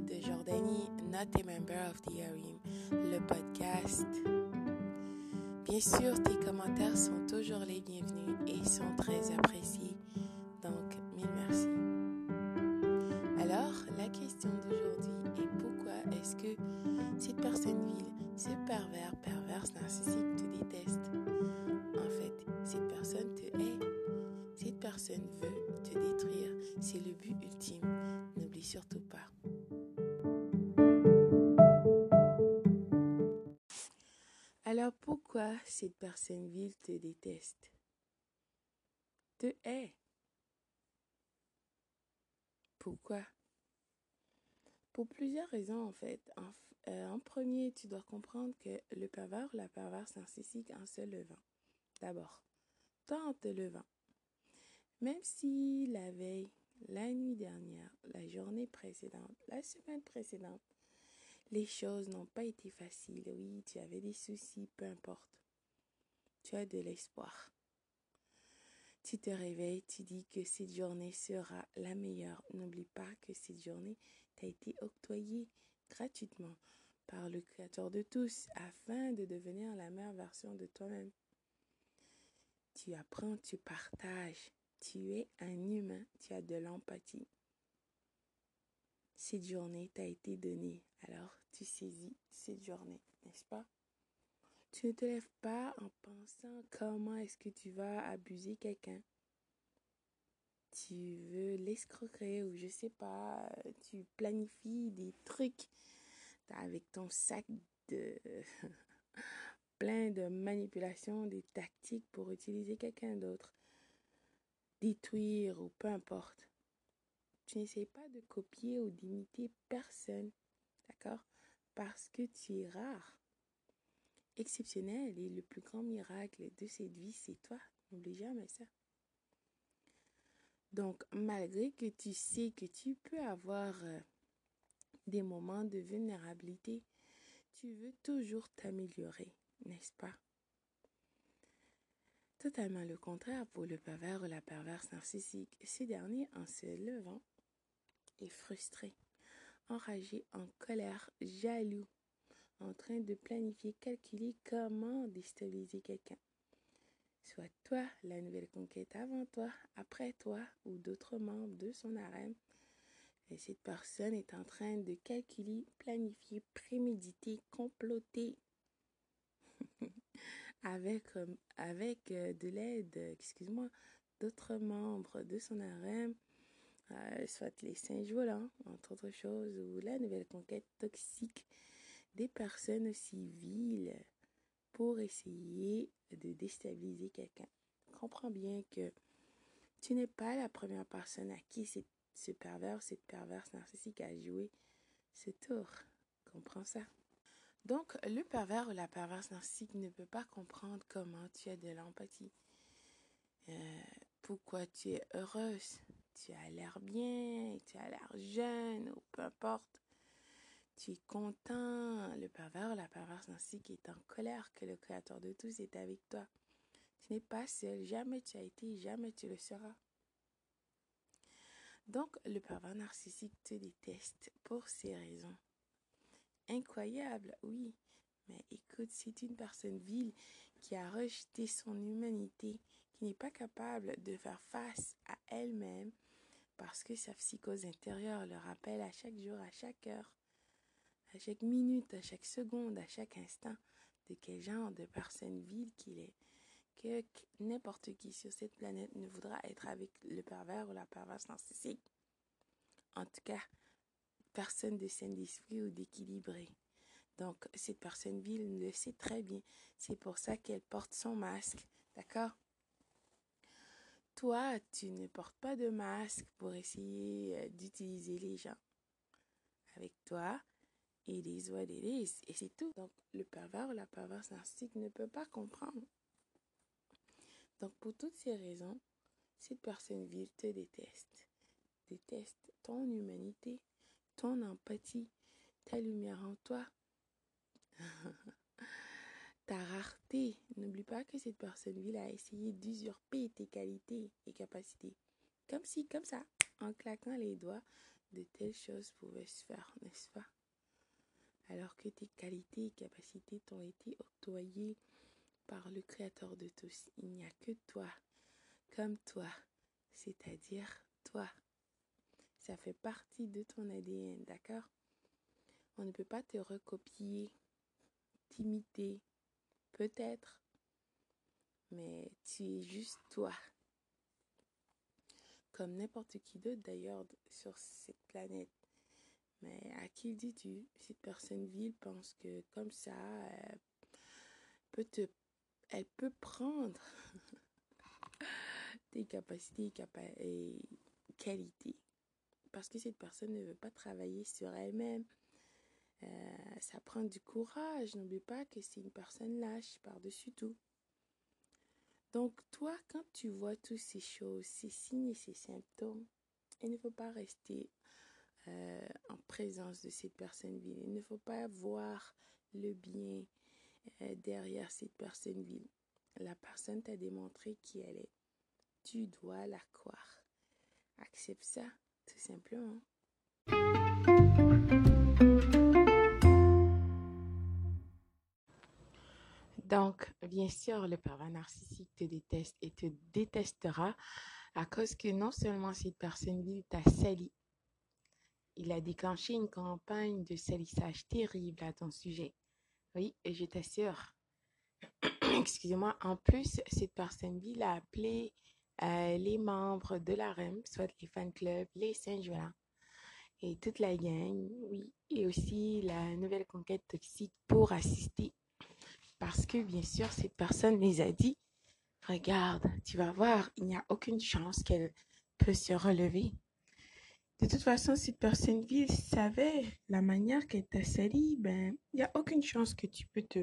de Jordanie, not a member of the Harim, le podcast. Bien sûr, tes commentaires sont toujours les bienvenus et sont très appréciés. Donc, mille merci. Alors, la question d'aujourd'hui est pourquoi est-ce que cette personne vile, ce pervers, perverse, narcissique te déteste? En fait, cette personne te hait. Cette personne veut te détruire. C'est le but ultime. N'oublie surtout pas. Pourquoi cette personne vile te déteste? Te hait Pourquoi? Pour plusieurs raisons en fait. En, euh, premier, tu dois comprendre que le pervers ou la perverse narcissique en se levant. D'abord, toi en te levant. Même si la veille, la nuit dernière, la journée précédente, la semaine précédente, les choses n'ont pas été faciles. Oui, tu avais des soucis, peu importe. Tu as de l'espoir. Tu te réveilles, tu dis que cette journée sera la meilleure. N'oublie pas que cette journée t'a été octroyée gratuitement par le Créateur de tous afin de devenir la meilleure version de toi-même. Tu apprends, tu partages. Tu es un humain, tu as de l'empathie. Cette journée t'a été donnée, alors tu saisis cette journée, n'est-ce pas? Tu ne te lèves pas en pensant comment est-ce que tu vas abuser quelqu'un. Tu veux l'escroquer ou je sais pas, tu planifies des trucs avec ton sac de plein de manipulations, des tactiques pour utiliser quelqu'un d'autre, détruire ou peu importe. Tu n'essayes pas de copier ou d'imiter personne, d'accord? Parce que tu es rare, exceptionnel et le plus grand miracle de cette vie, c'est toi. N'oublie jamais ça. Donc, malgré que tu sais que tu peux avoir des moments de vulnérabilité, tu veux toujours t'améliorer, n'est-ce pas? Totalement le contraire pour le pervers ou la perverse narcissique. Ce dernier, en se levant, est frustré, enragé, en colère, jaloux, en train de planifier, calculer comment déstabiliser quelqu'un. Soit toi, la nouvelle conquête avant toi, après toi ou d'autres membres de son harem. Et cette personne est en train de calculer, planifier, préméditer, comploter avec, avec de l'aide, excuse-moi, d'autres membres de son harem euh, soit les singes volants, entre autres choses, ou la nouvelle conquête toxique des personnes aussi viles pour essayer de déstabiliser quelqu'un. Comprends bien que tu n'es pas la première personne à qui ce pervers, cette perverse narcissique a joué ce tour. Comprends ça? Donc, le pervers ou la perverse narcissique ne peut pas comprendre comment tu as de l'empathie. Euh, pourquoi tu es heureuse? Tu as l'air bien, tu as l'air jeune, ou peu importe. Tu es content. Le pervers, la perverse narcissique est en colère que le Créateur de tous est avec toi. Tu n'es pas seul. Jamais tu as été, jamais tu le seras. Donc, le pervers narcissique te déteste pour ces raisons. Incroyable, oui. Mais écoute, c'est une personne vile qui a rejeté son humanité, qui n'est pas capable de faire face à elle-même parce que sa psychose intérieure le rappelle à chaque jour, à chaque heure, à chaque minute, à chaque seconde, à chaque instant de quel genre de personne vile qu'il est. Que n'importe qui sur cette planète ne voudra être avec le pervers ou la perverse narcissique. En tout cas, personne de sain d'esprit ou d'équilibré. Donc, cette personne vile le sait très bien. C'est pour ça qu'elle porte son masque. D'accord? Toi, tu ne portes pas de masque pour essayer euh, d'utiliser les gens. Avec toi, il is what it. Et c'est tout. Donc, le pervers ou la perverse narcissique ne peut pas comprendre. Donc, pour toutes ces raisons, cette personne vile te déteste. Déteste ton humanité, ton empathie, ta lumière en toi. ta rareté. N'oublie pas que cette personne vile a essayé d'usurper tes qualités et capacités. Comme si, comme ça, en claquant les doigts, de telles choses pouvaient se faire, n'est-ce pas? Alors que tes qualités et capacités t'ont été octroyées par le Créateur de tous. Il n'y a que toi, comme toi, c'est-à-dire toi. Ça fait partie de ton ADN, d'accord? On ne peut pas te recopier, t'imiter, peut-être, mais tu es juste toi. Comme n'importe qui d'autre d'ailleurs sur cette planète. Mais à qui dis-tu? Cette personne vile pense que comme ça, peut, te, elle peut prendre tes capacités et qualités parce que cette personne ne veut pas travailler sur elle-même. Euh, ça prend du courage. N'oublie pas que c'est une personne lâche par-dessus tout. Donc, toi, quand tu vois toutes ces choses, ces signes et ces symptômes, il ne faut pas rester euh, en présence de cette personne vile. Il ne faut pas voir le bien euh, derrière cette personne vile. La personne t'a démontré qui elle est. Tu dois la croire. Accepte ça tout simplement. Donc, bien sûr, le pervers narcissique te déteste et te détestera à cause que non seulement cette personne t'a sali, il a déclenché une campagne de salissage terrible à ton sujet. Oui, et je t'assure. Excusez-moi. En plus, cette personne a appelé les membres de la REM, soit les fan clubs, les Saint-Joël et toute la gang, oui, et aussi la nouvelle conquête toxique pour assister. Parce que bien sûr, cette personne les a dit, regarde, tu vas voir, il n'y a aucune chance qu'elle peut se relever. De toute façon, cette personne ville savait la manière qu'elle t'a sali, ben, il n'y a aucune chance que tu peux te,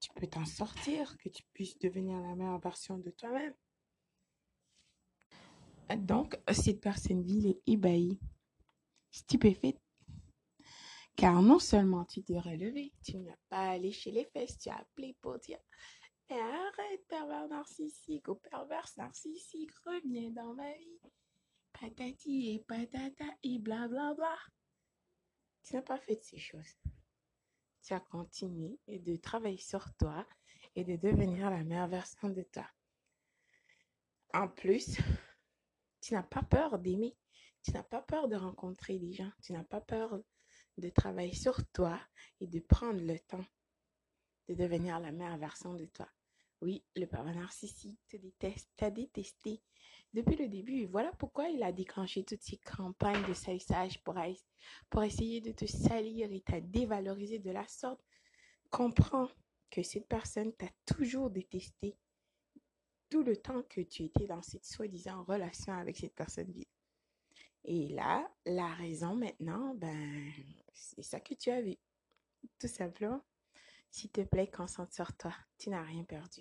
tu peux t'en sortir, que tu puisses devenir la meilleure version de toi-même. Donc, cette personne ville est ébahie, stupéfaite. Car non seulement tu t'es relevé, tu n'as pas allé chez les fesses, tu as appelé pour dire Mais arrête, pervers narcissique ou perverse narcissique, reviens dans ma vie. Patati et patata et blablabla. Bla bla. Tu n'as pas fait ces choses. Tu as continué de travailler sur toi et de devenir la meilleure version de toi. En plus, tu n'as pas peur d'aimer. Tu n'as pas peur de rencontrer des gens. Tu n'as pas peur de travailler sur toi et de prendre le temps de devenir la meilleure version de toi. Oui, le papa narcissique te déteste, t'a détesté depuis le début. Voilà pourquoi il a déclenché toutes ces campagnes de salissage pour, pour essayer de te salir et t'a dévalorisé de la sorte. Comprends que cette personne t'a toujours détesté tout le temps que tu étais dans cette soi-disant relation avec cette personne vive. Et là, la raison maintenant, ben, c'est ça que tu as vu. Tout simplement. S'il te plaît, concentre sur toi. Tu n'as rien perdu.